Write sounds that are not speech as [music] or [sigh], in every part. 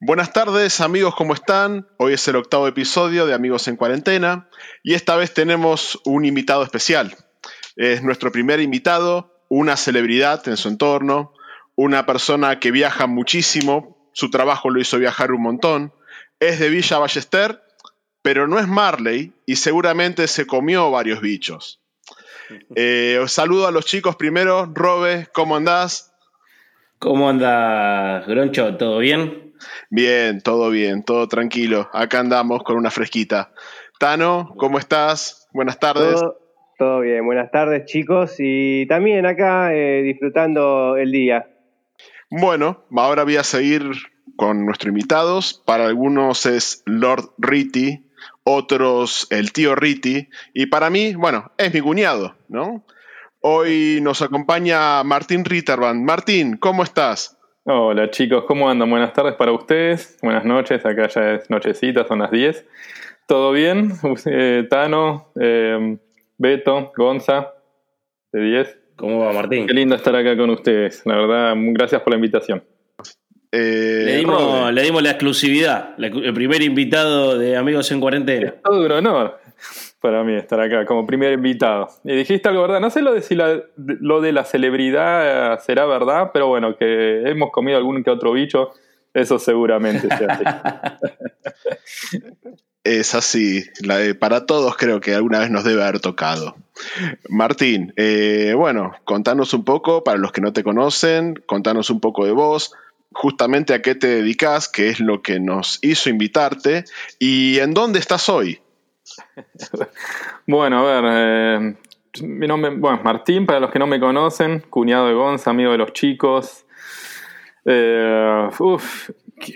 Buenas tardes amigos, ¿cómo están? Hoy es el octavo episodio de Amigos en Cuarentena y esta vez tenemos un invitado especial. Es nuestro primer invitado, una celebridad en su entorno, una persona que viaja muchísimo, su trabajo lo hizo viajar un montón, es de Villa Ballester, pero no es Marley y seguramente se comió varios bichos. [laughs] Eh, os saludo a los chicos primero. Robe, ¿cómo andás? ¿Cómo anda, Groncho? ¿Todo bien? Bien, todo bien, todo tranquilo. Acá andamos con una fresquita. Tano, ¿cómo estás? Buenas tardes. Todo, bien, buenas tardes chicos y también acá eh, disfrutando el día. Bueno, ahora voy a seguir con nuestros invitados. Para algunos es Lord Ritty, otros el tío Ritty y para mí, bueno, es mi cuñado, ¿no? Hoy nos acompaña Martín Ritterban. Martín, ¿cómo estás? Hola chicos, ¿cómo andan? Buenas tardes para ustedes, buenas noches, acá ya es nochecita, son las 10. ¿Todo bien? Eh, Tano, eh, Beto, Gonza, de 10. ¿Cómo va Martín? Qué lindo estar acá con ustedes, la verdad, gracias por la invitación. Eh, le, dimos, le, dimos, la exclusividad, el primer invitado de Amigos en Cuarentena. Es todo un honor para mí estar acá como primer invitado. Y dijiste algo verdad, no sé lo de si lo de la celebridad será verdad, pero bueno, que hemos comido algún que otro bicho, eso seguramente sea así. [laughs] Es así, para todos creo que alguna vez nos debe haber tocado. Martín, eh, bueno, contanos un poco, para los que no te conocen, contanos un poco de vos, justamente a qué te dedicas, qué es lo que nos hizo invitarte y en dónde estás hoy. [laughs] bueno, a ver, eh, mi nombre, bueno, Martín, para los que no me conocen, cuñado de Gonza, amigo de los chicos. Eh, uf,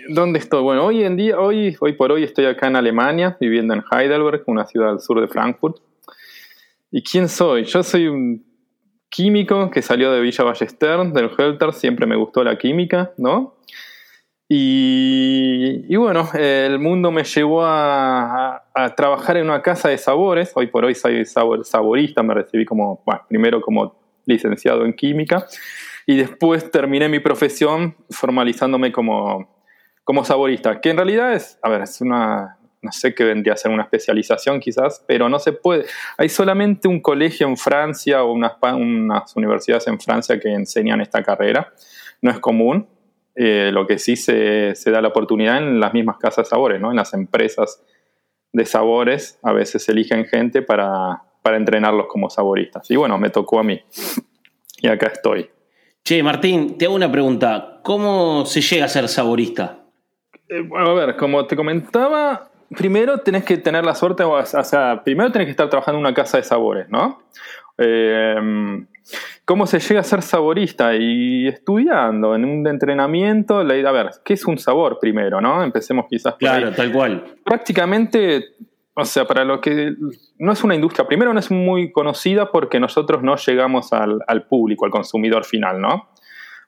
¿dónde estoy? Bueno, hoy en día, hoy, hoy por hoy estoy acá en Alemania, viviendo en Heidelberg, una ciudad al sur de Frankfurt. ¿Y quién soy? Yo soy un químico que salió de Villa Ballester, del Helter, siempre me gustó la química, ¿no? Y, bueno, el mundo me llevó a, trabajar en una casa de sabores. Hoy por hoy soy sabor, saborista, me recibí como, bueno, primero como licenciado en química y después terminé mi profesión formalizándome como, como saborista, que en realidad es, a ver, es una, no sé qué vendría a ser una especialización quizás, pero no se puede. Hay solamente un colegio en Francia o unas, unas universidades en Francia que enseñan esta carrera. No es común, eh, lo que sí se, da la oportunidad en las mismas casas de sabores, ¿no? en las empresas de sabores, a veces eligen gente para, entrenarlos como saboristas. Y bueno, me tocó a mí. Y acá estoy. Che, Martín, te hago una pregunta. ¿Cómo se llega a ser saborista? Eh, bueno, a ver, como te comentaba, primero tenés que tener la suerte, o sea, primero tenés que estar trabajando en una casa de sabores, ¿no? Eh, ¿Cómo se llega a ser saborista? Y estudiando en un entrenamiento, a ver, ¿qué es un sabor primero, no? Empecemos quizás por Claro, tal cual. Prácticamente, o sea, para lo que no es una industria, primero no es muy conocida porque nosotros no llegamos al, público, al consumidor final, ¿no?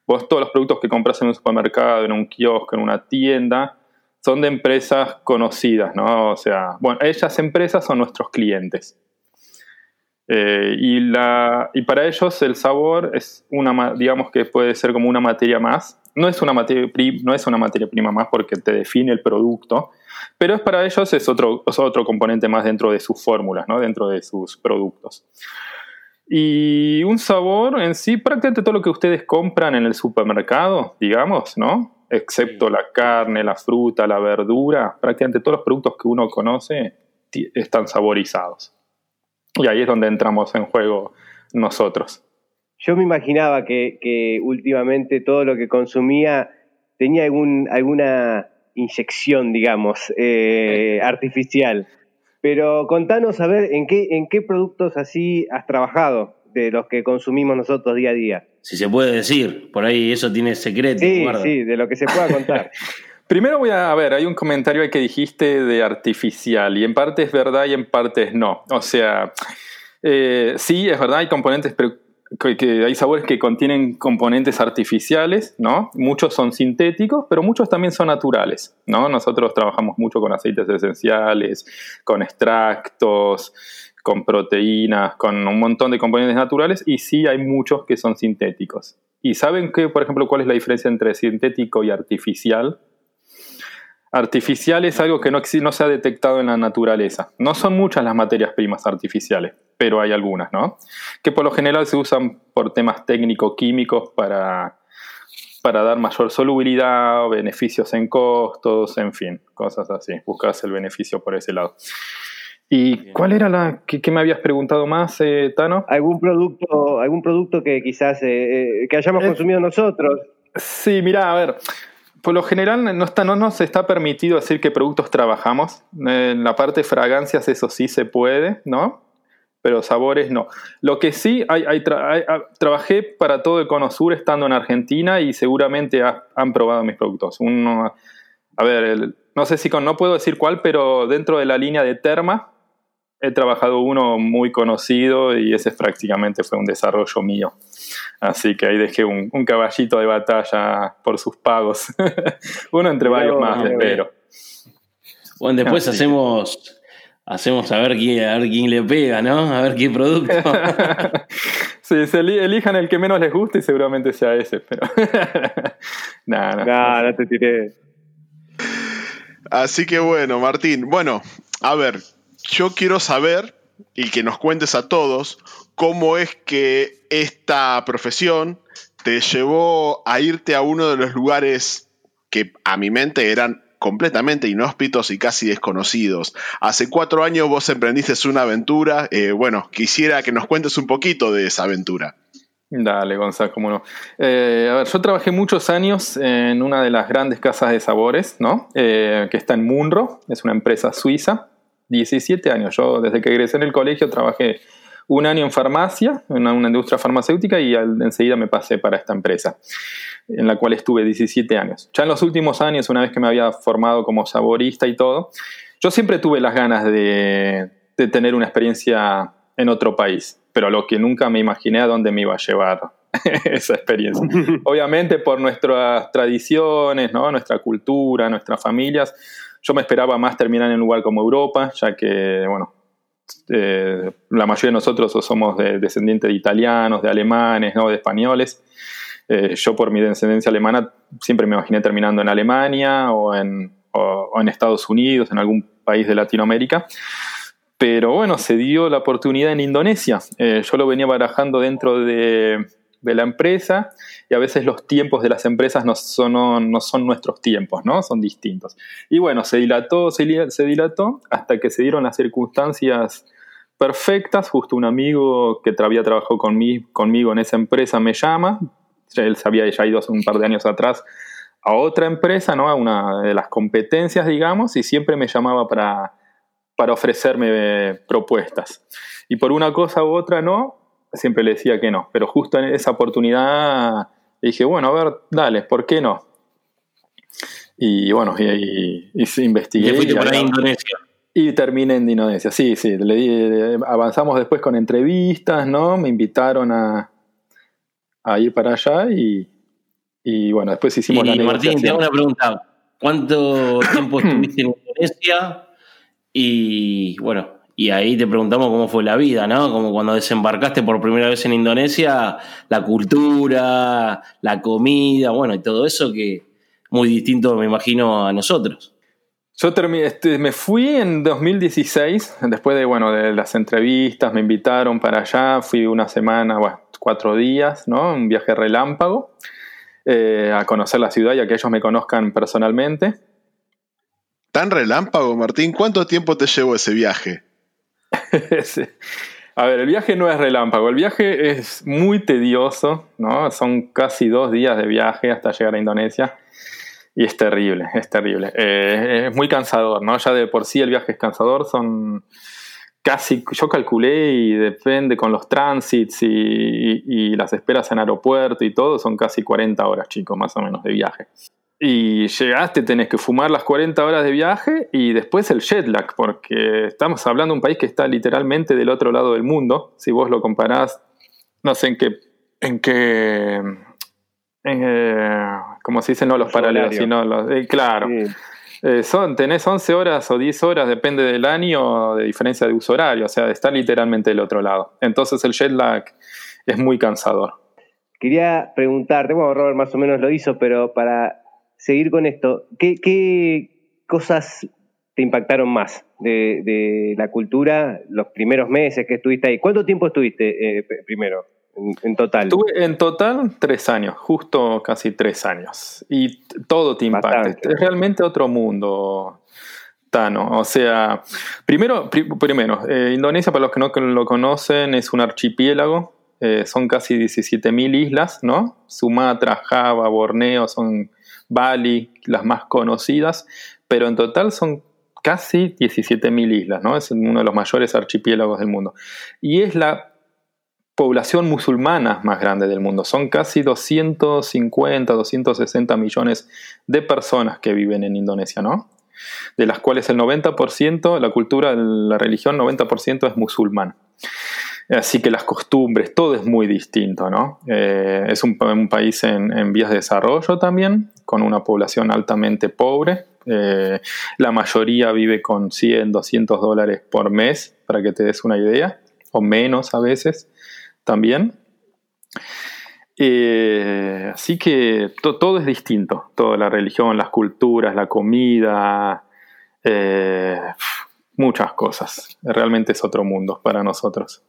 Vos todos los productos que compras en un supermercado, en un kiosco, en una tienda, son de empresas conocidas, ¿no? O sea, bueno, esas empresas son nuestros clientes. Eh, y, la, y para ellos el sabor es una, digamos que puede ser como una materia más. No es una materia, no es una materia prima más porque te define el producto, pero es para ellos es otro, otro componente más dentro de sus fórmulas, ¿no? dentro de sus productos. Y un sabor en sí, prácticamente todo lo que ustedes compran en el supermercado, digamos, ¿no? Excepto la carne, la fruta, la verdura, prácticamente todos los productos que uno conoce están saborizados. Y ahí es donde entramos en juego nosotros. Yo me imaginaba que, últimamente todo lo que consumía tenía algún, alguna inyección, digamos, eh, artificial. Pero contanos a ver en qué, en qué productos así has trabajado de los que consumimos nosotros día a día. Si se puede decir, por ahí eso tiene secreto. Sí, sí, de lo que se pueda contar. [laughs] Primero voy a, ver, hay un comentario que dijiste de artificial y en parte es verdad y en parte es no. O sea, eh, sí, es verdad, hay componentes, pero que, hay sabores que contienen componentes artificiales, ¿no? Muchos son sintéticos, pero muchos también son naturales, ¿no? Nosotros trabajamos mucho con aceites esenciales, con extractos, con proteínas, con un montón de componentes naturales y sí hay muchos que son sintéticos. ¿Y saben qué, por ejemplo, cuál es la diferencia entre sintético y artificial? Artificial es algo que no, no se ha detectado en la naturaleza. No son muchas las materias primas artificiales, pero hay algunas, ¿no? Que por lo general se usan por temas técnico-químicos para, para dar mayor solubilidad, beneficios en costos, en fin, cosas así. Buscas el beneficio por ese lado. ¿Y cuál era la que, me habías preguntado más, eh, Tano? ¿Algún producto, algún producto que quizás eh, eh, que hayamos consumido nosotros? Sí, mira, a ver, por lo general no, está, no nos está permitido decir qué productos trabajamos. En la parte de fragancias eso sí se puede, ¿no? Pero sabores no. Lo que sí, hay, hay, trabajé para todo el Cono Sur estando en Argentina y seguramente han probado mis productos. Uno, a ver, no sé si con, no puedo decir cuál, pero dentro de la línea de Terma, he trabajado uno muy conocido y ese prácticamente fue un desarrollo mío. Así que ahí dejé un, caballito de batalla por sus pagos. [laughs] uno entre varios más, espero. Bueno, después hacemos, hacemos a ver, quién, a ver quién le pega, ¿no? A ver qué producto. [laughs] sí, se elijan el que menos les guste y seguramente sea ese, pero. [laughs] nada, no, no te tiré. Así que bueno, Martín. Bueno, a ver, yo quiero saber y que nos cuentes a todos cómo es que esta profesión te llevó a irte a uno de los lugares que a mi mente eran completamente inhóspitos y casi desconocidos. Hace cuatro años vos emprendiste una aventura. Eh, bueno, quisiera que nos cuentes un poquito de esa aventura. Dale, Gonzalo, cómo no. Eh, a ver, yo trabajé muchos años en una de las grandes casas de sabores, ¿no? Eh, que está en Munro, es una empresa suiza. 17 años. Yo desde que egresé en el colegio trabajé un año en farmacia, en una industria farmacéutica, y enseguida me pasé para esta empresa, en la cual estuve 17 años. Ya en los últimos años, una vez que me había formado como saborista y todo, yo siempre tuve las ganas de, de tener una experiencia en otro país, pero lo que nunca me imaginé a dónde me iba a llevar [laughs] esa experiencia. [laughs] Obviamente por nuestras tradiciones, ¿no? nuestra cultura, nuestras familias, yo me esperaba más terminar en un lugar como Europa, ya que, bueno, eh, la mayoría de nosotros somos descendientes de italianos, de alemanes, ¿no? de españoles. Eh, yo por mi descendencia alemana siempre me imaginé terminando en Alemania o en, Estados Unidos, en algún país de Latinoamérica. Pero bueno, se dio la oportunidad en Indonesia. Eh, yo lo venía barajando dentro de, de la empresa y a veces los tiempos de las empresas no son, nuestros tiempos, ¿no? Son distintos. Y bueno, se dilató, se, dilató hasta que se dieron las circunstancias perfectas. Justo un amigo que había trabajado conmigo, en esa empresa me llama. Él se había ya ido hace un par de años atrás a otra empresa, ¿no? A una de las competencias, digamos, y siempre me llamaba para, para ofrecerme propuestas. Y por una cosa u otra no, siempre le decía que no, pero justo en esa oportunidad dije, bueno, a ver, dale, ¿por qué no? Y bueno, y, investigué. Y, fuiste por ahí Indonesia. Y terminé en Indonesia, sí, sí. Le avanzamos después con entrevistas, ¿no? Me invitaron a, a ir para allá y, y bueno, después hicimos y, la Martín, te hago una pregunta. ¿Cuánto [coughs] tiempo estuviste en Indonesia? Y bueno, y ahí te preguntamos cómo fue la vida, ¿no? Como cuando desembarcaste por primera vez en Indonesia, la cultura, la comida, bueno, y todo eso que muy distinto, me imagino, a nosotros. Yo terminé, este, me fui en 2016, después de, bueno, de las entrevistas, me invitaron para allá, fui una semana, bueno, cuatro días, ¿no? Un viaje relámpago, eh, a conocer la ciudad y a que ellos me conozcan personalmente. ¿Tan relámpago, Martín? ¿Cuánto tiempo te llevó ese viaje? [laughs] A ver, el viaje no es relámpago, el viaje es muy tedioso, ¿no? Son casi dos días de viaje hasta llegar a Indonesia y es terrible, es terrible. Eh, es muy cansador, ¿no? Ya de por sí el viaje es cansador, son casi, yo calculé y depende con los transits y, y las esperas en aeropuerto y todo, son casi 40 horas, chicos, más o menos de viaje. Y llegaste, tenés que fumar las 40 horas de viaje y después el jet lag, porque estamos hablando de un país que está literalmente del otro lado del mundo. Si vos lo comparás, no sé en qué. En qué eh, como se dicen, no los paralelos, sino los. Eh, claro. Eh, son, tenés 11 horas o 10 horas, depende del año, de diferencia de uso horario, o sea, está literalmente del otro lado. Entonces el jet lag es muy cansador. Quería preguntarte, bueno, Robert más o menos lo hizo, pero para seguir con esto, ¿qué, cosas te impactaron más de, la cultura los primeros meses que estuviste ahí? ¿Cuánto tiempo estuviste eh, primero? En, total. Estuve en total tres años, justo casi tres años. Y todo te impacta. Es realmente otro mundo, Tano. O sea, primero, primero eh, Indonesia, para los que no lo conocen, es un archipiélago. Eh, son casi 17.000 islas, ¿no? Sumatra, Java, Borneo, son Bali, las más conocidas. Pero en total son casi 17.000 islas, ¿no? Es uno de los mayores archipiélagos del mundo. Y es la población musulmana más grande del mundo. Son casi 250, 260 millones de personas que viven en Indonesia, ¿no? De las cuales el 90%, la cultura, la religión, 90% es musulmán. Así que las costumbres, todo es muy distinto, ¿no? Eh, es un, país en, vías de desarrollo también, con una población altamente pobre. Eh, la mayoría vive con 100, 200 dólares por mes, para que te des una idea, o menos a veces también. Eh, así que todo es distinto, toda la religión, las culturas, la comida, eh, muchas cosas. Realmente es otro mundo para nosotros.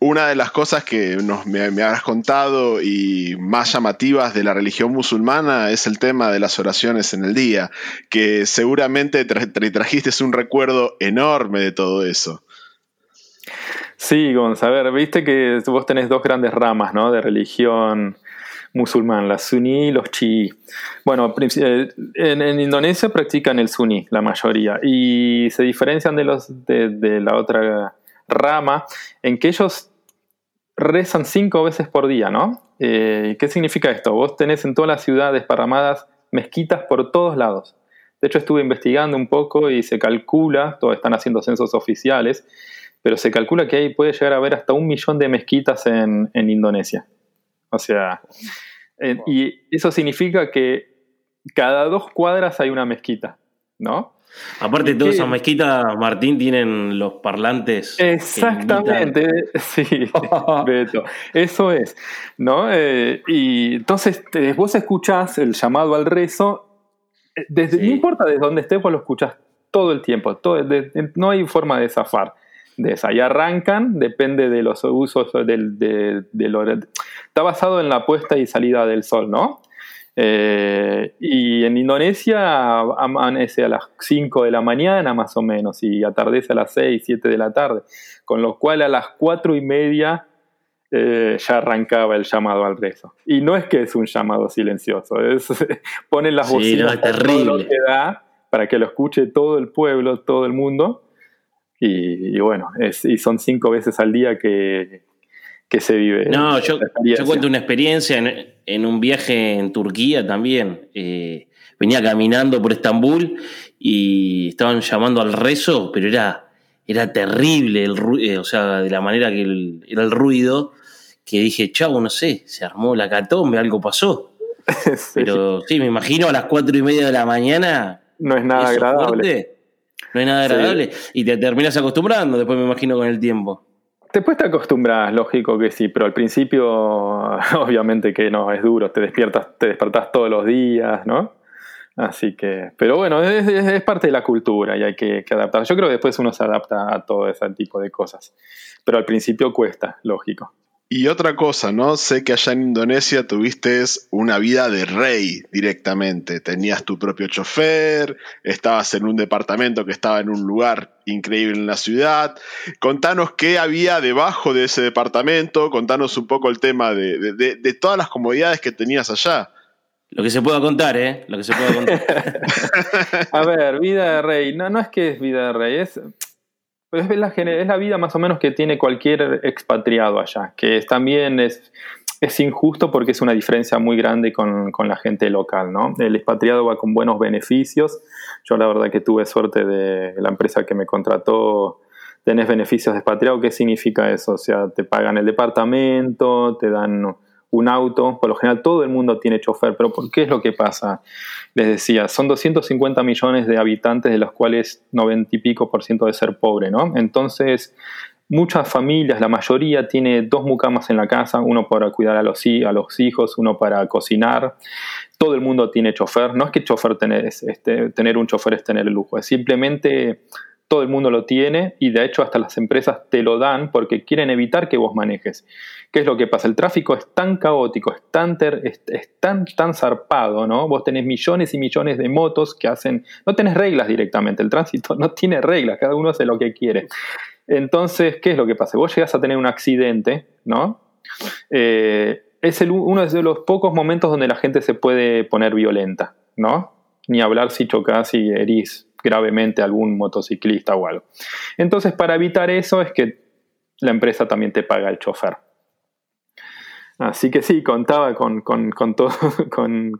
Una de las cosas que me, me, has contado y más llamativas de la religión musulmana es el tema de las oraciones en el día, que seguramente te trajiste un recuerdo enorme de todo eso. Sí, Gonz, a ver, viste que vos tenés dos grandes ramas, ¿no? De religión musulmán, la suní y los chií. Bueno, eh, en, Indonesia practican el suní, la mayoría, y se diferencian de, los, de, la otra rama en que ellos rezan cinco veces por día, ¿no? Eh, ¿Qué significa esto? Vos tenés en todas las ciudades parramadas mezquitas por todos lados. De hecho, estuve investigando un poco y se calcula, todos están haciendo censos oficiales, pero se calcula que ahí puede llegar a haber hasta un millón de mezquitas en, Indonesia. O sea, eh, y eso significa que cada dos cuadras hay una mezquita, ¿no? Aparte de todas esas mezquitas, Martín, tienen los parlantes. Exactamente, [laughs] sí, [laughs] Beto. Eso es, ¿no? Eh, y entonces vos escuchás el llamado al rezo, eh, desde, no importa desde dónde estés, vos lo escuchás todo el tiempo, todo, no hay forma de zafar de esa. Y arrancan, depende de los usos del, de, Está basado en la puesta y salida del sol, ¿no? Eh, y en Indonesia amanece a las 5 de la mañana más o menos y atardece a las 6, 7 de la tarde, con lo cual a las 4 y media eh, ya arrancaba el llamado al rezo. Y no es que es un llamado silencioso, es, [laughs] ponen las bocinas todo lo que da para que lo escuche todo el pueblo, todo el mundo, y, bueno, y son cinco veces al día que, se vive. No, yo, cuento una experiencia en, un viaje en Turquía también. Eh, venía caminando por Estambul y estaban llamando al rezo, pero era, era terrible, el eh, o sea, de la manera que era el ruido, que dije, chavo, no sé, se armó la catombe, algo pasó. [laughs] Pero sí, me imagino a las cuatro y media de la mañana. No es nada agradable no es nada agradable. Y te terminas acostumbrando, después me imagino con el tiempo. Después te acostumbras, lógico que sí, pero al principio [laughs] obviamente que no, es duro, te despiertas, te despertás todos los días, ¿no? Así que, pero bueno, es, parte de la cultura y hay que, que, adaptar. Yo creo que después uno se adapta a todo ese tipo de cosas, pero al principio cuesta, lógico. Y otra cosa, ¿no? Sé que allá en Indonesia tuviste una vida de rey directamente. Tenías tu propio chofer, estabas en un departamento que estaba en un lugar increíble en la ciudad. Contanos qué había debajo de ese departamento, contanos un poco el tema de, todas las comodidades que tenías allá. Lo que se pueda contar, ¿eh? Lo que se pueda contar. [laughs] [laughs] A ver, vida de rey. No, no es que es vida de rey, es es la, vida más o menos que tiene cualquier expatriado allá, que también es, es injusto porque es una diferencia muy grande con, la gente local, ¿no? El expatriado va con buenos beneficios. Yo la verdad que tuve suerte de la empresa que me contrató, tenés beneficios de expatriado. ¿Qué significa eso? O sea, te pagan el departamento, te dan un auto, por lo general todo el mundo tiene chofer, pero ¿por qué es lo que pasa? Les decía, son 250 millones de habitantes, de los cuales 90 y pico por ciento de ser pobre, ¿no? Entonces, muchas familias, la mayoría tiene dos mucamas en la casa, uno para cuidar a los, a los hijos, uno para cocinar. Todo el mundo tiene chofer. No es que chofer tener, este, tener un chofer es tener el lujo, es simplemente todo el mundo lo tiene y de hecho hasta las empresas te lo dan porque quieren evitar que vos manejes. ¿Qué es lo que pasa? El tráfico es tan caótico, es tan, tan, tan zarpado, ¿no? Vos tenés millones y millones de motos que hacen, no tenés reglas directamente, el tránsito [laughs] no tiene reglas, cada uno hace lo que quiere. Entonces, ¿qué es lo que pasa? Vos llegás a tener un accidente, ¿no? Eh, es uno de los pocos momentos donde la gente se puede poner violenta, ¿no? Ni hablar si chocas y herís gravemente algún motociclista o algo. Entonces, para evitar eso es que la empresa también te paga el chofer. Así que sí, contaba con, [laughs] con, con,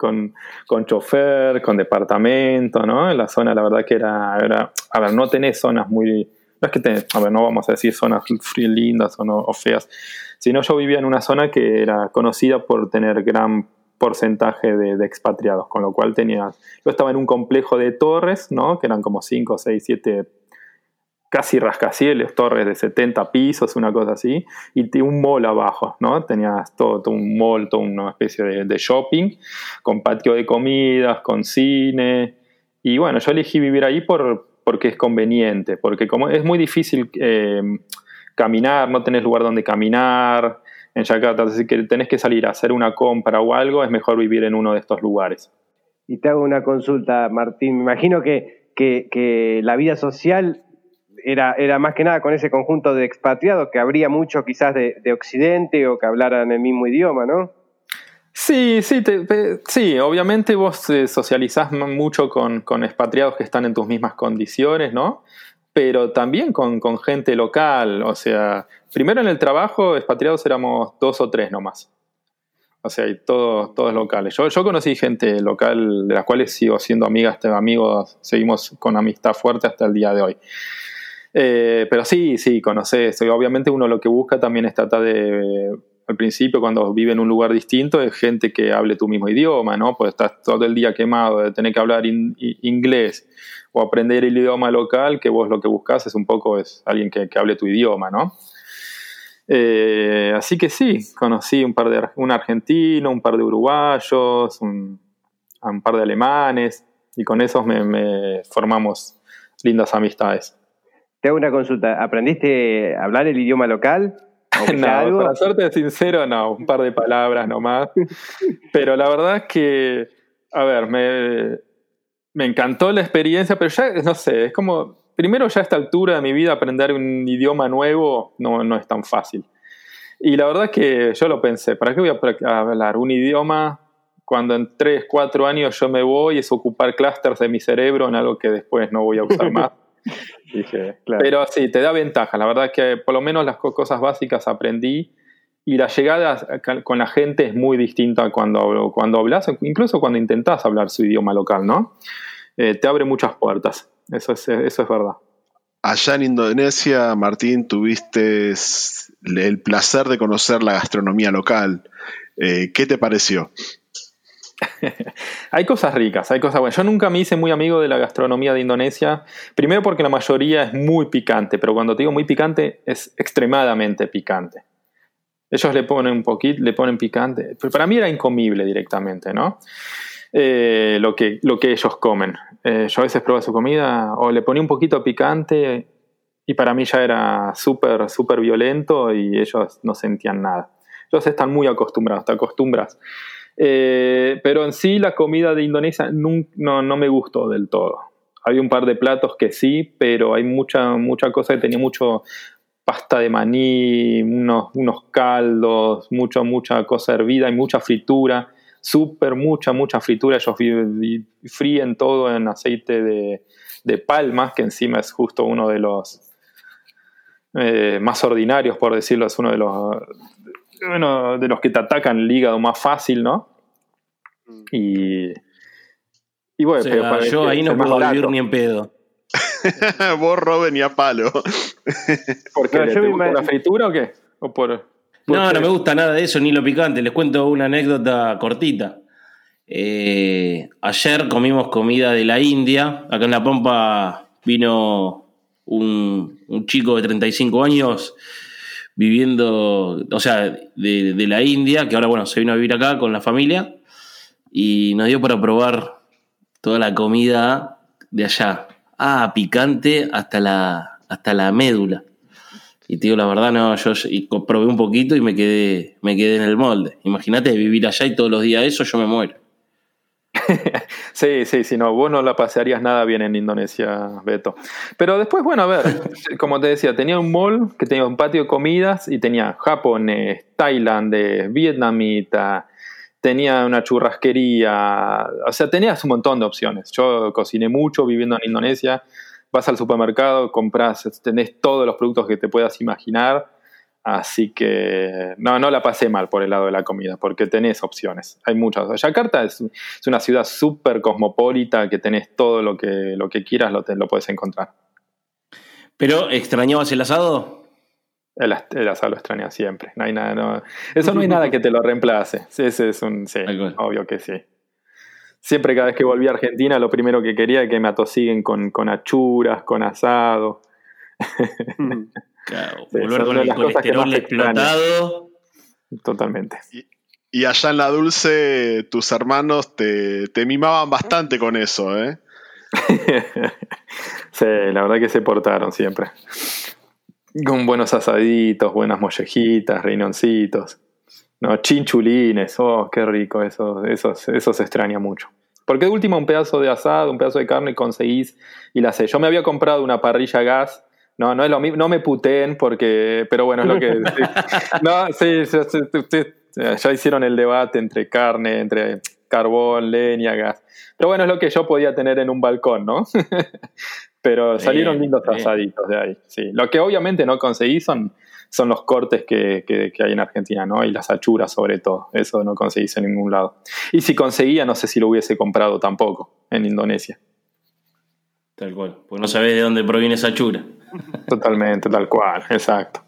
con, chofer, con departamento, ¿no? La zona, la verdad que era, a ver, no tenés zonas muy, no es que tenés, a ver, no vamos a decir zonas lindas o, no, o feas, sino yo vivía en una zona que era conocida por tener gran porcentaje de, expatriados, con lo cual tenía, yo estaba en un complejo de torres, ¿no? que eran como 5, 6, 7, casi rascacielos, torres de 70 pisos, una cosa así, y un mall abajo, ¿no? tenías todo, un mall, toda una especie de, shopping, con patio de comidas, con cine, y bueno, yo elegí vivir ahí por, porque es conveniente, porque como es muy difícil eh, caminar, no tenés lugar donde caminar, en Yakarta. Así que tenés que salir a hacer una compra o algo, es mejor vivir en uno de estos lugares. Y te hago una consulta, Martín. Me imagino que, que, la vida social era, era, más que nada con ese conjunto de expatriados, que habría mucho quizás de, Occidente o que hablaran el mismo idioma, ¿no? Sí, sí, sí, obviamente vos eh, socializás mucho con, con, expatriados que están en tus mismas condiciones, ¿no? Pero también con, gente local. O sea, primero en el trabajo, expatriados éramos dos o tres nomás. O sea, todos, todos locales. Yo, yo conocí gente local de las cuales sigo siendo amigas, amigos, seguimos con amistad fuerte hasta el día de hoy. Eh, pero sí, sí, conoces. Obviamente uno lo que busca también es tratar de, al principio cuando vive en un lugar distinto, es gente que hable tu mismo idioma, ¿no? Pues estás todo el día quemado de tener que hablar inglés o aprender el idioma local, que vos lo que buscas es un poco es alguien que, hable tu idioma, ¿no? Eh, así que sí, conocí un par de un argentino, un par de uruguayos, un, par de alemanes, y con esos me, formamos lindas amistades. Te hago una consulta, ¿aprendiste a hablar el idioma local? [laughs] no, para serte sincero, no, un par de palabras nomás. [laughs] Pero la verdad es que, a ver, me, me encantó la experiencia, pero ya, no sé, es como, primero ya a esta altura de mi vida aprender un idioma nuevo no, no es tan fácil. Y la verdad es que yo lo pensé, ¿para qué voy a hablar un idioma cuando en 3, 4 años yo me voy es ocupar clústeres de mi cerebro en algo que después no voy a usar [laughs] más? [laughs] Dije, Pero sí, te da ventaja. La verdad es que por lo menos las cosas básicas aprendí y la llegada con la gente es muy distinta cuando, cuando hablas, incluso cuando intentas hablar su idioma local, ¿no? Eh, te abre muchas puertas, eso es, eso es verdad. Allá en Indonesia, Martín, tuviste el placer de conocer la gastronomía local. Eh, ¿Qué te pareció? [laughs] hay cosas ricas, hay cosas buenas. Yo nunca me hice muy amigo de la gastronomía de Indonesia. Primero porque la mayoría es muy picante, pero cuando te digo muy picante es extremadamente picante. Ellos le ponen un poquito, le ponen picante. Pero para mí era incomible directamente, ¿no? Eh, lo, que, lo que ellos comen. Eh, yo a veces probé su comida o le ponía un poquito picante y para mí ya era súper, súper violento y ellos no sentían nada. Ellos están muy acostumbrados, te acostumbras. Eh, pero en sí la comida de Indonesia no, no, me gustó del todo. Había un par de platos que sí, pero hay mucha, mucha cosa que tenía mucho, pasta de maní, unos, unos caldos, mucho, mucha cosa hervida y mucha fritura, súper mucha, mucha fritura. Ellos fríen todo en aceite de, de palmas, que encima es justo uno de los eh, más ordinarios, por decirlo, es uno de los, bueno, de los que te atacan el hígado más fácil, ¿no? Y, y bueno, yo ahí no puedo vivir ni en pedo. [laughs] Vos, Robin, a palo. ¿Por qué? la fritura o qué? no, no me gusta nada de eso, ni lo picante. Les cuento una anécdota cortita. Eh, ayer comimos comida de la India. Acá en La Pampa vino un, un chico de 35 años viviendo, o sea, de, de, la India, que ahora, bueno, se vino a vivir acá con la familia y nos dio para probar toda la comida de allá. Ah, picante hasta la, hasta la médula. Y te digo la verdad, no, yo probé un poquito y me quedé, me quedé en el molde. Imagínate vivir allá y todos los días eso, yo me muero. [laughs] sí, sí, sí, no, vos no la pasearías nada bien en Indonesia, Beto. Pero después, bueno, a ver, [laughs] como te decía, tenía un mall que tenía un patio de comidas y tenía japonés, tailandés, vietnamita, tenía una churrasquería, o sea, tenías un montón de opciones. Yo cociné mucho viviendo en Indonesia, vas al supermercado, compras, tenés todos los productos que te puedas imaginar Así que no, no la pasé mal por el lado de la comida, porque tenés opciones. Hay muchas. Yakarta es, es una ciudad súper cosmopolita que tenés todo lo que, lo que quieras, lo, te, lo puedes encontrar. ¿Pero extrañabas el asado? El, asado lo extraña siempre. No hay nada, eso no hay nada que te lo reemplace. Ese es un. Sí, obvio que sí. Siempre, cada vez que volví a Argentina, lo primero que quería era que me atosiguen con, con achuras, con asado. Volver con el colesterol explotado. Totalmente. Y, allá en la dulce, tus hermanos te, mimaban bastante con eso, ¿eh? [laughs] sí, la verdad que se portaron siempre. Con buenos asaditos, buenas mollejitas, reinoncitos. No, chinchulines, oh, qué rico, eso, eso, eso se extraña mucho. Porque de último un pedazo de asado, un pedazo de carne conseguís y la sé. Yo me había comprado una parrilla gas no, no es lo mismo, no me puteen porque, pero bueno, es lo que... [laughs] no, sí, ya, hicieron el debate entre carne, entre carbón, leña, gas. Pero bueno, es lo que yo podía tener en un balcón, ¿no? [laughs] pero salieron lindos asaditos de ahí, sí. Lo que obviamente no conseguí son, son los cortes que, que, que, hay en Argentina, ¿no? Y las achuras sobre todo, eso no conseguís en ningún lado. Y si conseguía, no sé si lo hubiese comprado tampoco en Indonesia. Tal cual, pues no sabés de dónde proviene esa chura. Totalmente, tal cual, exacto.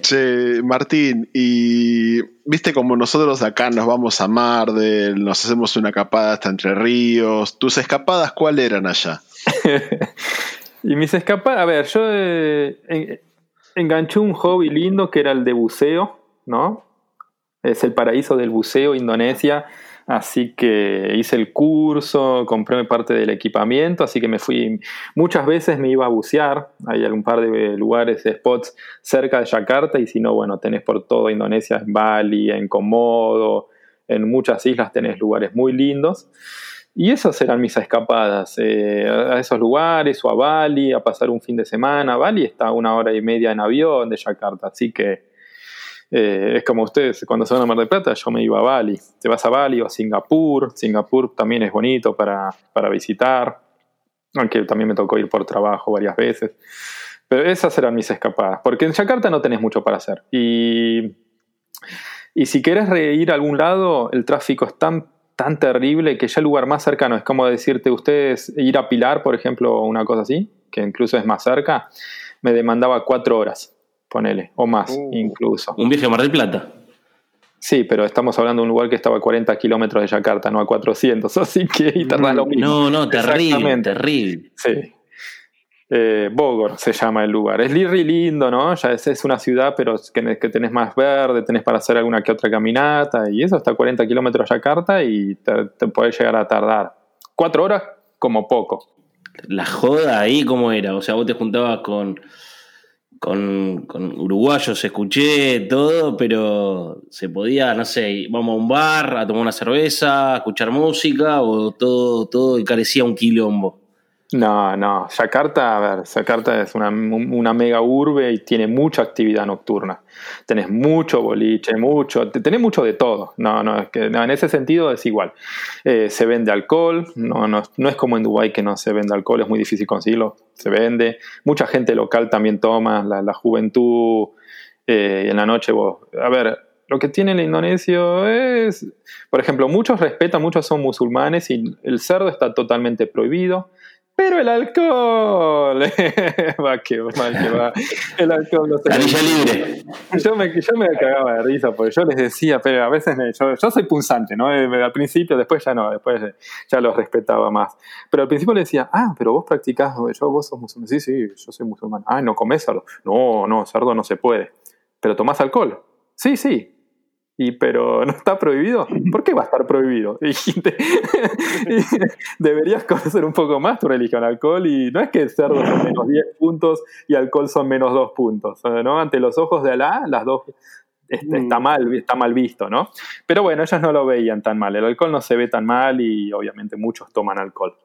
Che, Martín, y viste como nosotros acá nos vamos a Mardel, nos hacemos una escapada hasta Entre Ríos. ¿Tus escapadas cuáles eran allá? [laughs] y mis escapadas, a ver, yo eh, enganché un hobby lindo que era el de buceo, ¿no? Es el paraíso del buceo, Indonesia. Así que hice el curso, compré parte del equipamiento, así que me fui, muchas veces me iba a bucear, hay algún par de lugares, spots cerca de Yakarta y si no, bueno, tenés por toda Indonesia, en Bali, en Komodo, en muchas islas tenés lugares muy lindos. Y esas eran mis escapadas, eh, a esos lugares o a Bali, a pasar un fin de semana. Bali está una hora y media en avión de Yakarta, así que eh, es como ustedes, cuando se van a Mar del Plata, yo me iba a Bali. Te vas a Bali o a Singapur. Singapur también es bonito para, visitar, aunque también me tocó ir por trabajo varias veces. Pero esas eran mis escapadas, porque en Yakarta no tenés mucho para hacer. Y, y si querés ir a algún lado, el tráfico es tan, tan terrible que ya el lugar más cercano es como decirte ustedes ir a Pilar, por ejemplo, una cosa así, que incluso es más cerca, me demandaba cuatro horas ponele, o más uh. incluso. Un viaje a Mar del Plata. Sí, pero estamos hablando de un lugar que estaba a 40 kilómetros de Yakarta, no a 400, [laughs] así que y lo mm, mismo. No, no, terrible, terrible. Sí. Eh, Bogor se llama el lugar. Es muy lindo, ¿no? Ya es, es una ciudad, pero que, que, tenés más verde, tenés para hacer alguna que otra caminata, y eso está a 40 kilómetros de Yakarta y te, te podés llegar a tardar. Cuatro horas como poco. La joda ahí, ¿cómo era? O sea, vos te juntabas con con, uruguayos escuché todo, pero se podía, no sé, vamos a un bar a tomar una cerveza, a escuchar música o todo, todo carecía un quilombo. No, no, Yakarta, a ver, Yakarta es una, una, mega urbe y tiene mucha actividad nocturna. Tenés mucho boliche, mucho, tenés mucho de todo. No, no, es que en ese sentido es igual. Eh, se vende alcohol, no, no, no, es como en Dubái que no se vende alcohol, es muy difícil conseguirlo, se vende. Mucha gente local también toma, la, juventud, eh, en la noche vos, a ver, lo que tiene el indonesio es, por ejemplo, muchos respetan, muchos son musulmanes y el cerdo está totalmente prohibido pero el alcohol, [laughs] va que mal que va, el alcohol no se libre. Yo me, yo me cagaba de risa porque yo les decía, pero a veces yo, yo, soy punzante, ¿no? Eh, al principio, después ya no, después ya los respetaba más. Pero al principio le decía, ah, pero vos practicás, yo, vos sos musulmán. Sí, sí, yo soy musulmán. Ah, no comés cerdo. No, no, cerdo no se puede. Pero tomás alcohol. Sí, sí, y pero no está prohibido. ¿Por qué va a estar prohibido? [laughs] Y, deberías conocer un poco más tu religión. Alcohol y no es que cerdo son menos 10 puntos y alcohol son menos 2 puntos. ¿no? Ante los ojos de Alá, las dos está mm. mal, está mal visto, ¿no? Pero bueno, ellos no lo veían tan mal. El alcohol no se ve tan mal y obviamente muchos toman alcohol.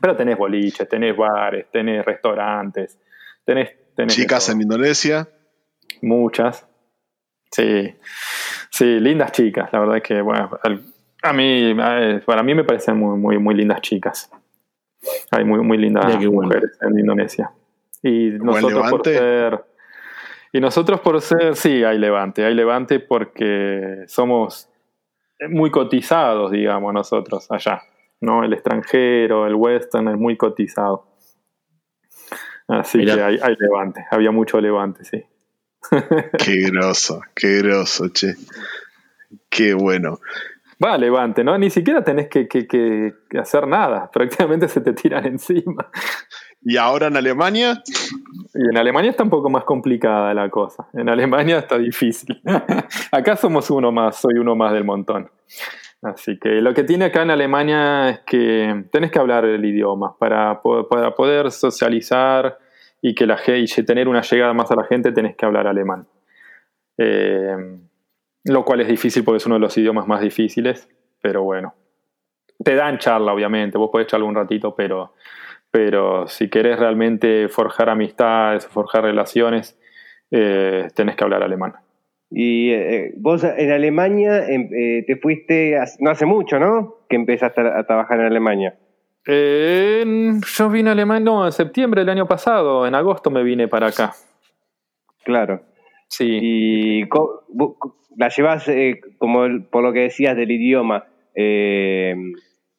Pero tenés boliches, tenés bares, tenés restaurantes, tenés... tenés Chicas en Indonesia. Muchas. Sí. Sí, lindas chicas, la verdad es que, bueno, a mí, para mí me parecen muy, muy, muy lindas chicas. Hay muy, muy lindas mujeres en Indonesia. Y nosotros por ser... Y nosotros por ser, sí, hay levante, hay levante porque somos muy cotizados, digamos, nosotros allá. ¿no? El extranjero, el western es muy cotizado. Así que hay, hay levante, había mucho levante, sí. Qué [laughs] groso, qué groso, che. Qué bueno. Va, levante, ¿no? Ni siquiera tenés que, que, hacer nada, [laughs] prácticamente se te tiran encima. ¿Y ahora en Alemania? Y en Alemania está un poco más complicada la cosa. En Alemania está difícil. [laughs] acá somos uno más, soy uno más del montón. Así que lo que tiene acá en Alemania es que tenés que hablar el idioma para, para poder socializar y que la y tener una llegada más a la gente tenés que hablar alemán. Eh, lo cual es difícil porque es uno de los idiomas más difíciles, pero bueno. Te dan charla, obviamente, vos podés charlar un ratito, pero, pero si querés realmente forjar amistades, forjar relaciones, eh, tenés que hablar alemán. Y eh, vos en Alemania em, te fuiste no hace mucho, ¿no? Que empezaste a trabajar en Alemania. Eh, yo vine a Alemania, no, en septiembre del año pasado, en agosto me vine para acá. Claro. Sí. ¿Y la llevas, eh, como por lo que decías del idioma, eh,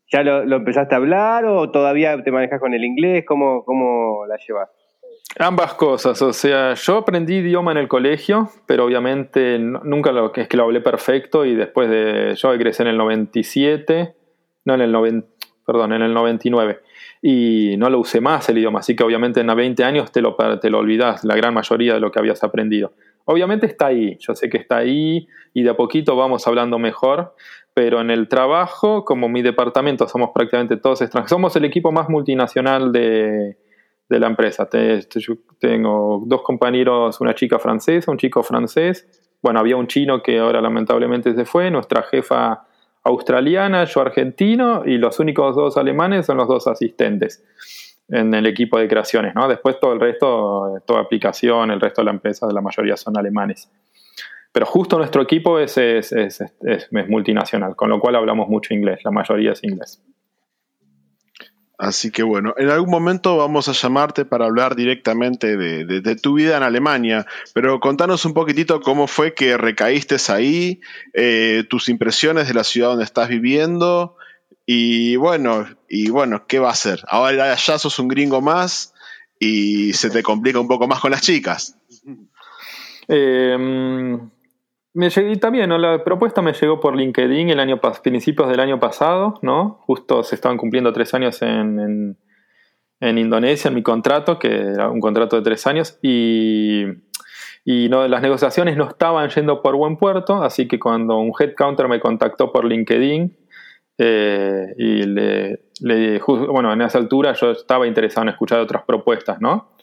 ya lo, empezaste a hablar o todavía te manejas con el inglés? ¿Cómo, cómo la llevas? Ambas cosas, o sea, yo aprendí idioma en el colegio, pero obviamente nunca lo, es que lo hablé perfecto y después de, yo egresé en el 97, no en el 90 perdón, en el 99. Y no lo usé más el idioma, así que obviamente en 20 años te lo, te lo olvidás, la gran mayoría de lo que habías aprendido. Obviamente está ahí, yo sé que está ahí y de a poquito vamos hablando mejor, pero en el trabajo, como mi departamento somos prácticamente todos extranjeros, somos el equipo más multinacional de, de la empresa. Tengo dos compañeros, una chica francesa, un chico francés. Bueno, había un chino que ahora lamentablemente se fue, nuestra jefa australiana, yo argentino y los únicos dos alemanes son los dos asistentes en el equipo de creaciones. Después todo el resto, toda aplicación, el resto de la empresa, la mayoría son alemanes. Pero justo nuestro equipo es, es, es multinacional, con lo cual hablamos mucho inglés, la mayoría es inglés. Así que bueno, en algún momento vamos a llamarte para hablar directamente de, tu vida en Alemania, pero contanos un poquitito cómo fue que recaíste ahí, eh, tus impresiones de la ciudad donde estás viviendo y bueno, y bueno, ¿qué va a ser? Ahora ya sos un gringo más y se te complica un poco más con las chicas. [laughs] Eh, llegué, también, la propuesta me llegó por LinkedIn el año principios del año pasado, ¿no? Justo se estaban cumpliendo tres años en, en, Indonesia, en mi contrato, que era un contrato de tres años, y, y no, las negociaciones no estaban yendo por buen puerto, así que cuando un headcounter me contactó por LinkedIn, eh, y le, le, bueno, en esa altura yo estaba interesado en escuchar otras propuestas, ¿no?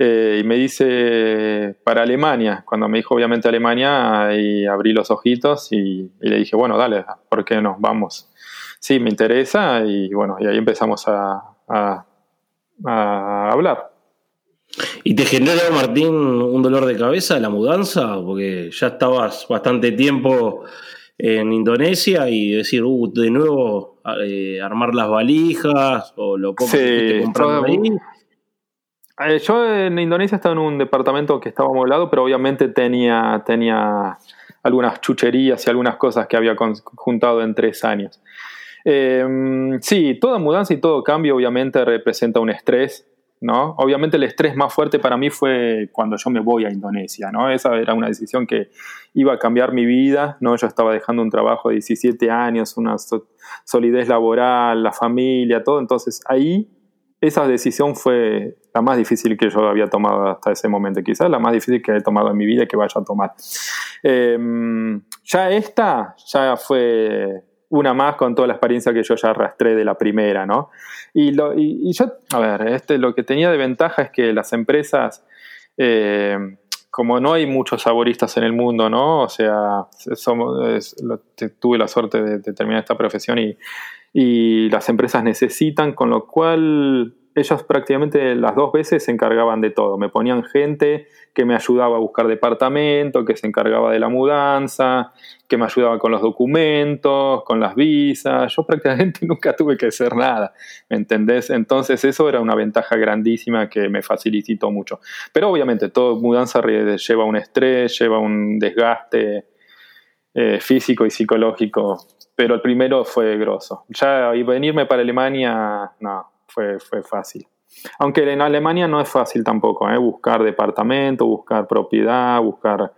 Eh, y me dice para Alemania. Cuando me dijo obviamente Alemania, ahí abrí los ojitos y, le dije, bueno, dale, ¿por qué no? Vamos. Sí, me interesa y bueno, y ahí empezamos a, a, hablar. ¿Y te generó, Martín, un dolor de cabeza la mudanza? Porque ya estabas bastante tiempo en Indonesia y decir, uh, de nuevo eh, armar las valijas o lo poco que comprando ahí. Eh, yo en Indonesia estaba en un departamento que estaba amoblado, pero obviamente tenía, tenía algunas chucherías y algunas cosas que había juntado en tres años. Em, sí, toda mudanza y todo cambio obviamente representa un estrés, ¿no? Obviamente el estrés más fuerte para mí fue cuando yo me voy a Indonesia, ¿no? Esa era una decisión que iba a cambiar mi vida, ¿no? Yo estaba dejando un trabajo de 17 años, una solidez laboral, la familia, todo, entonces ahí esa decisión fue la más difícil que yo había tomado hasta ese momento, quizás la más difícil que he tomado en mi vida y que vaya a tomar. Em, ya esta, ya fue una más con toda la experiencia que yo ya arrastré de la primera, ¿no? Y, lo, y, yo, a ver, este, lo que tenía de ventaja es que las empresas, eh, como no hay muchos saboristas en el mundo, ¿no? O sea, somos, tuve la suerte de, de, terminar esta profesión y, y las empresas necesitan, con lo cual ellos prácticamente las dos veces se encargaban de todo. Me ponían gente que me ayudaba a buscar departamento, que se encargaba de la mudanza, que me ayudaba con los documentos, con las visas. Yo prácticamente [laughs] nunca tuve que hacer nada, ¿me entendés? Entonces eso era una ventaja grandísima que me facilitó mucho. Pero obviamente todo mudanza lleva un estrés, lleva un desgaste eh, físico y psicológico. Pero el primero fue grosso. Ya y venirme para Alemania, no, fue, fue fácil. Aunque en Alemania no es fácil tampoco, ¿eh? buscar departamento, buscar propiedad, buscar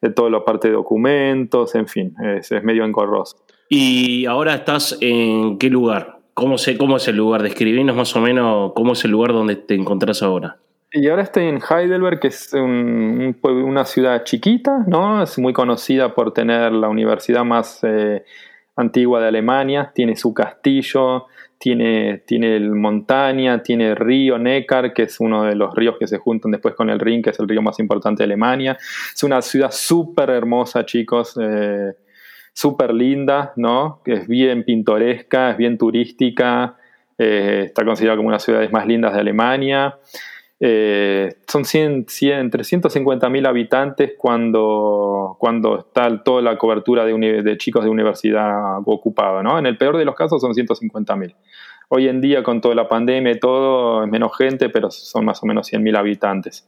de toda la parte de documentos, en fin, es, medio engorroso. ¿Y ahora estás en qué lugar? ¿Cómo, sé, ¿Cómo es el lugar? Describinos más o menos cómo es el lugar donde te encontrás ahora. Y ahora estoy en Heidelberg, que es una ciudad chiquita, ¿no? Es muy conocida por tener la universidad más eh, antigua de Alemania, tiene su castillo, tiene, tiene el montaña, tiene el río Neckar, que es uno de los ríos que se juntan después con el Rin, que es el río más importante de Alemania. Es una ciudad súper hermosa, chicos, eh, súper linda, ¿no? Es bien pintoresca, es bien turística, eh, está considerada como una de las ciudades más lindas de Alemania. Eh, son 100, 100, 350 mil habitantes cuando, cuando está toda la cobertura de, de, chicos de universidad ocupada. ¿no? En el peor de los casos son 150 mil. Hoy en día con toda la pandemia y todo es menos gente, pero son más o menos 100 mil habitantes.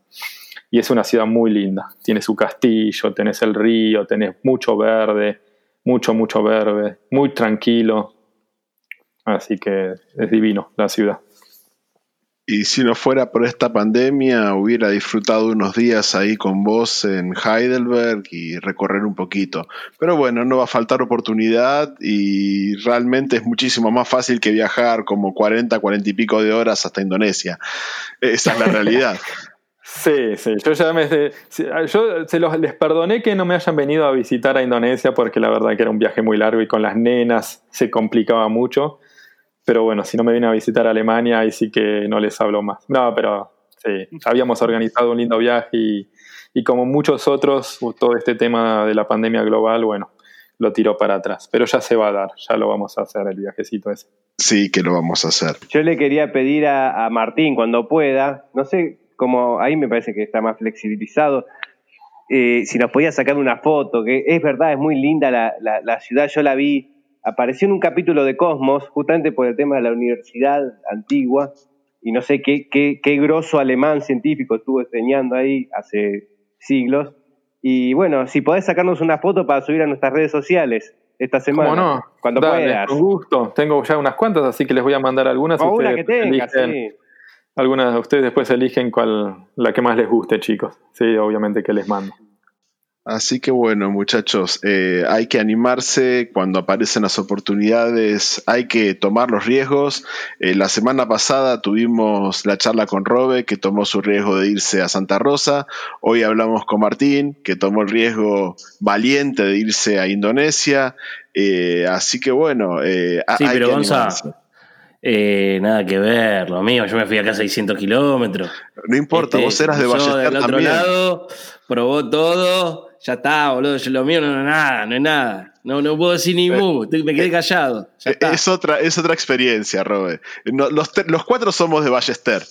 Y es una ciudad muy linda. Tiene su castillo, tenés el río, tenés mucho verde, mucho, mucho verde, muy tranquilo. Así que es divino la ciudad. Y si no fuera por esta pandemia, hubiera disfrutado unos días ahí con vos en Heidelberg y recorrer un poquito. Pero bueno, no va a faltar oportunidad y realmente es muchísimo más fácil que viajar como 40, 40 y pico de horas hasta Indonesia. Esa es la realidad. [laughs] Sí, sí, yo ya me, yo se los, les perdoné que no me hayan venido a visitar a Indonesia porque la verdad que era un viaje muy largo y con las nenas se complicaba mucho. Pero bueno, si no me viene a visitar Alemania, ahí sí que no les hablo más. No, pero sí, habíamos organizado un lindo viaje y, y como muchos otros, todo este tema de la pandemia global, bueno, lo tiró para atrás. Pero ya se va a dar, ya lo vamos a hacer el viajecito ese. Sí, que lo vamos a hacer. Yo le quería pedir a, Martín cuando pueda, no sé cómo, ahí me parece que está más flexibilizado, eh, si nos podía sacar una foto, que es verdad, es muy linda la, la, la ciudad, yo la vi apareció en un capítulo de Cosmos, justamente por el tema de la universidad antigua, y no sé qué, qué, qué grosso alemán científico estuvo enseñando ahí hace siglos. Y bueno, si podés sacarnos una foto para subir a nuestras redes sociales esta semana. ¿Cómo no? Cuando puedas. Con gusto. Tengo ya unas cuantas, así que les voy a mandar algunas. O una que tengas, sí. Algunas de ustedes después eligen cuál, la que más les guste, chicos. Sí, obviamente que les mando. Así que bueno, muchachos, eh, hay que animarse cuando aparecen las oportunidades, hay que tomar los riesgos. Eh, la semana pasada tuvimos la charla con Robe, que tomó su riesgo de irse a Santa Rosa. Hoy hablamos con Martín, que tomó el riesgo valiente de irse a Indonesia. Eh, así que bueno, sí, pero Gonzalo, nada que ver, lo mío, yo me fui acá a 600 kilómetros. No importa, vos este, eras de Ballester del otro lado, probó todo, ya está, boludo, lo mío no es nada, no es nada. No, no puedo decir ni mu, me quedé callado. Es, otra, es otra experiencia, Robe. los, los, cuatro somos de Ballester.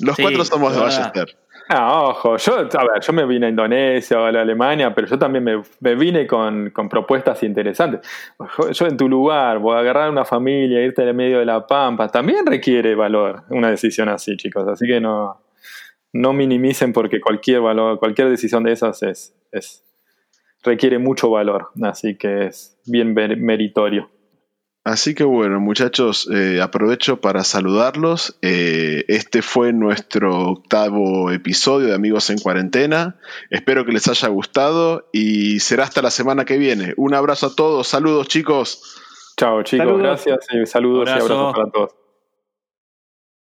Los cuatro somos de Ballester. Ah, ojo, yo, a ver, yo me vine a Indonesia o a la Alemania, pero yo también me, me vine con, con, propuestas interesantes. Yo en tu lugar, voy a agarrar una familia, irte en el medio de la pampa, también requiere valor una decisión así, chicos. Así que no, no minimicen porque cualquier valor, cualquier decisión de esas es, es requiere mucho valor, así que es bien meritorio. Así que bueno, muchachos, eh, aprovecho para saludarlos. Eh, este fue nuestro octavo episodio de Amigos en Cuarentena. Espero que les haya gustado y será hasta la semana que viene. Un abrazo a todos, saludos chicos. Chao chicos, Saludos. gracias y saludos y Abrazo. abrazos para todos.